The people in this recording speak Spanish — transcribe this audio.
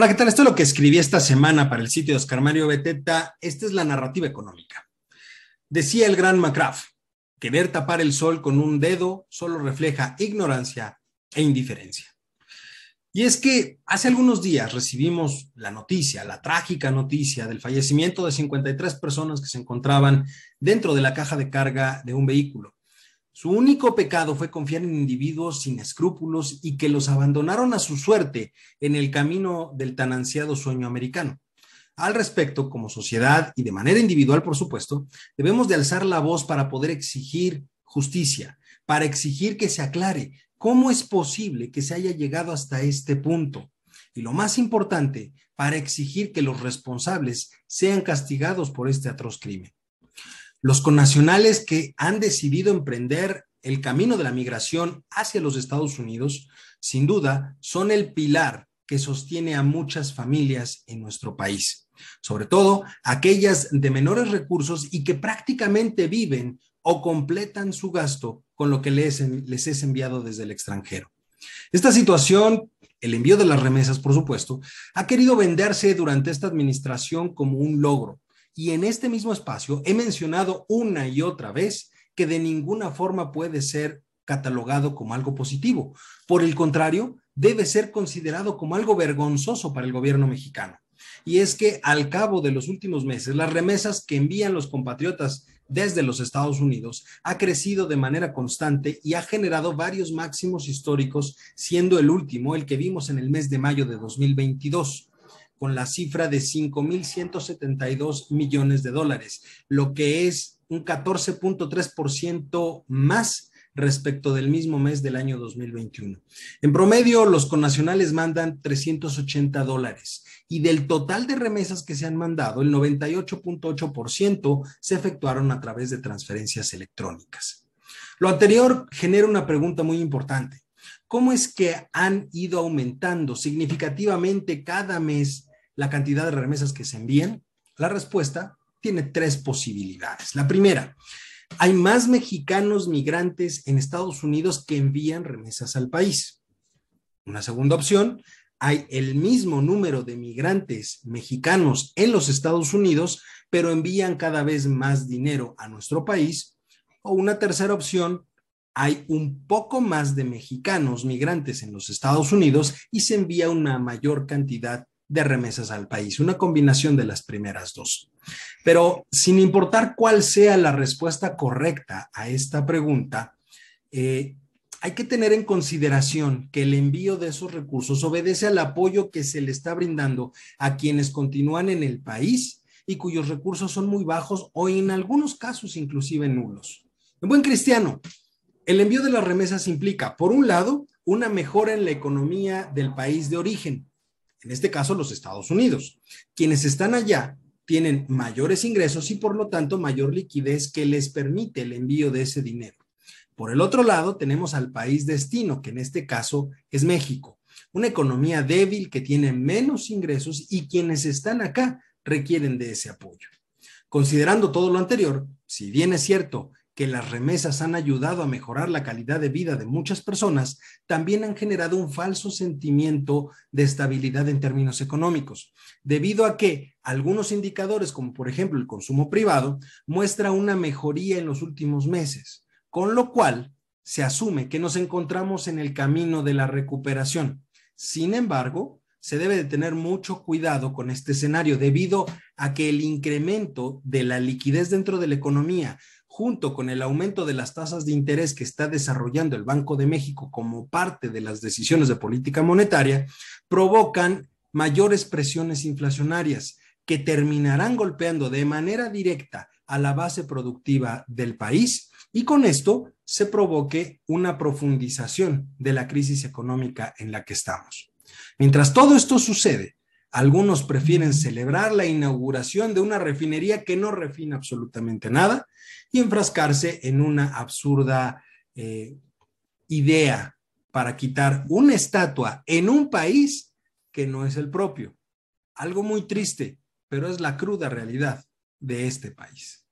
Hola, ¿qué tal? Esto es lo que escribí esta semana para el sitio de Oscar Mario Beteta. Esta es la narrativa económica. Decía el gran McCraff, querer tapar el sol con un dedo solo refleja ignorancia e indiferencia. Y es que hace algunos días recibimos la noticia, la trágica noticia del fallecimiento de 53 personas que se encontraban dentro de la caja de carga de un vehículo. Su único pecado fue confiar en individuos sin escrúpulos y que los abandonaron a su suerte en el camino del tan ansiado sueño americano. Al respecto, como sociedad y de manera individual, por supuesto, debemos de alzar la voz para poder exigir justicia, para exigir que se aclare cómo es posible que se haya llegado hasta este punto. Y lo más importante, para exigir que los responsables sean castigados por este atroz crimen. Los connacionales que han decidido emprender el camino de la migración hacia los Estados Unidos, sin duda, son el pilar que sostiene a muchas familias en nuestro país, sobre todo aquellas de menores recursos y que prácticamente viven o completan su gasto con lo que les, les es enviado desde el extranjero. Esta situación, el envío de las remesas, por supuesto, ha querido venderse durante esta administración como un logro, y en este mismo espacio he mencionado una y otra vez que de ninguna forma puede ser catalogado como algo positivo. Por el contrario, debe ser considerado como algo vergonzoso para el gobierno mexicano. Y es que al cabo de los últimos meses, las remesas que envían los compatriotas desde los Estados Unidos ha crecido de manera constante y ha generado varios máximos históricos, siendo el último el que vimos en el mes de mayo de 2022 con la cifra de 5.172 millones de dólares, lo que es un 14.3% más respecto del mismo mes del año 2021. En promedio, los connacionales mandan 380 dólares y del total de remesas que se han mandado, el 98.8% se efectuaron a través de transferencias electrónicas. Lo anterior genera una pregunta muy importante. ¿Cómo es que han ido aumentando significativamente cada mes la cantidad de remesas que se envían? La respuesta tiene tres posibilidades. La primera, hay más mexicanos migrantes en Estados Unidos que envían remesas al país. Una segunda opción, hay el mismo número de migrantes mexicanos en los Estados Unidos, pero envían cada vez más dinero a nuestro país. O una tercera opción, hay un poco más de mexicanos migrantes en los Estados Unidos y se envía una mayor cantidad de remesas al país, una combinación de las primeras dos. Pero sin importar cuál sea la respuesta correcta a esta pregunta, eh, hay que tener en consideración que el envío de esos recursos obedece al apoyo que se le está brindando a quienes continúan en el país y cuyos recursos son muy bajos o en algunos casos inclusive nulos. En buen cristiano, el envío de las remesas implica, por un lado, una mejora en la economía del país de origen, en este caso los Estados Unidos. Quienes están allá tienen mayores ingresos y por lo tanto mayor liquidez que les permite el envío de ese dinero. Por el otro lado, tenemos al país destino, que en este caso es México, una economía débil que tiene menos ingresos y quienes están acá requieren de ese apoyo. Considerando todo lo anterior, si bien es cierto que las remesas han ayudado a mejorar la calidad de vida de muchas personas, también han generado un falso sentimiento de estabilidad en términos económicos, debido a que algunos indicadores, como por ejemplo el consumo privado, muestra una mejoría en los últimos meses, con lo cual se asume que nos encontramos en el camino de la recuperación. Sin embargo, se debe de tener mucho cuidado con este escenario debido a que el incremento de la liquidez dentro de la economía junto con el aumento de las tasas de interés que está desarrollando el Banco de México como parte de las decisiones de política monetaria, provocan mayores presiones inflacionarias que terminarán golpeando de manera directa a la base productiva del país y con esto se provoque una profundización de la crisis económica en la que estamos. Mientras todo esto sucede, algunos prefieren celebrar la inauguración de una refinería que no refina absolutamente nada y enfrascarse en una absurda eh, idea para quitar una estatua en un país que no es el propio. Algo muy triste, pero es la cruda realidad de este país.